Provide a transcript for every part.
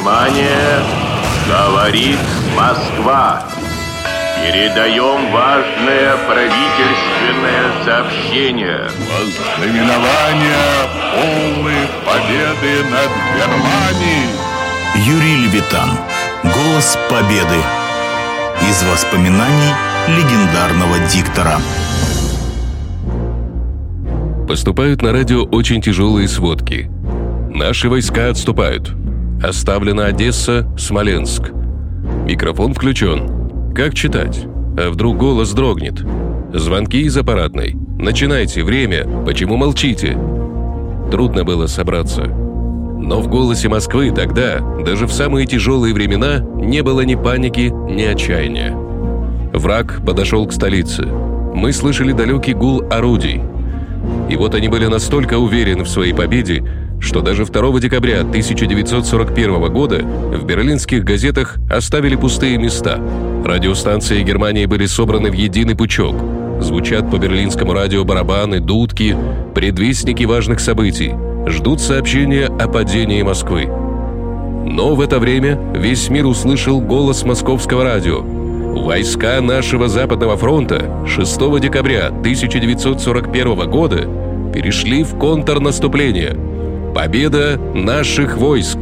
Внимание! Говорит Москва! Передаем важное правительственное сообщение. Вознаменование полной победы над Германией. Юрий Левитан. Голос победы. Из воспоминаний легендарного диктора. Поступают на радио очень тяжелые сводки. Наши войска отступают. Оставлена Одесса, Смоленск. Микрофон включен. Как читать? А вдруг голос дрогнет? Звонки из аппаратной. Начинайте, время. Почему молчите? Трудно было собраться. Но в голосе Москвы тогда, даже в самые тяжелые времена, не было ни паники, ни отчаяния. Враг подошел к столице. Мы слышали далекий гул орудий. И вот они были настолько уверены в своей победе, что даже 2 декабря 1941 года в берлинских газетах оставили пустые места. Радиостанции Германии были собраны в единый пучок. Звучат по берлинскому радио барабаны, дудки, предвестники важных событий. Ждут сообщения о падении Москвы. Но в это время весь мир услышал голос московского радио. Войска нашего Западного фронта 6 декабря 1941 года перешли в контрнаступление. Победа наших войск.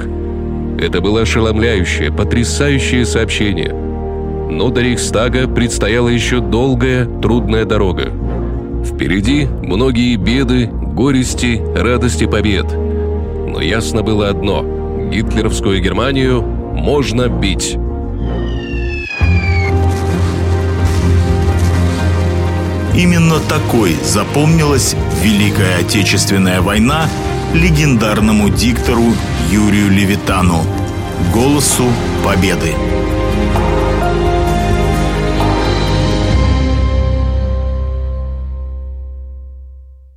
Это было ошеломляющее, потрясающее сообщение. Но до Рейхстага предстояла еще долгая, трудная дорога. Впереди многие беды, горести, радости побед. Но ясно было одно – гитлеровскую Германию можно бить. Именно такой запомнилась Великая Отечественная война легендарному диктору Юрию Левитану, голосу победы.